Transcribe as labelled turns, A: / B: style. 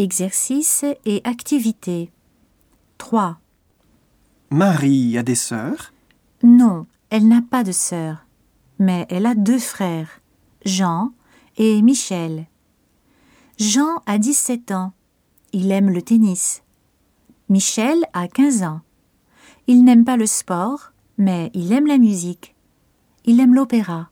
A: Exercice et activité. 3.
B: Marie a des sœurs?
A: Non, elle n'a pas de sœur, mais elle a deux frères, Jean et Michel. Jean a 17 ans. Il aime le tennis. Michel a 15 ans. Il n'aime pas le sport, mais il aime la musique. Il aime l'opéra.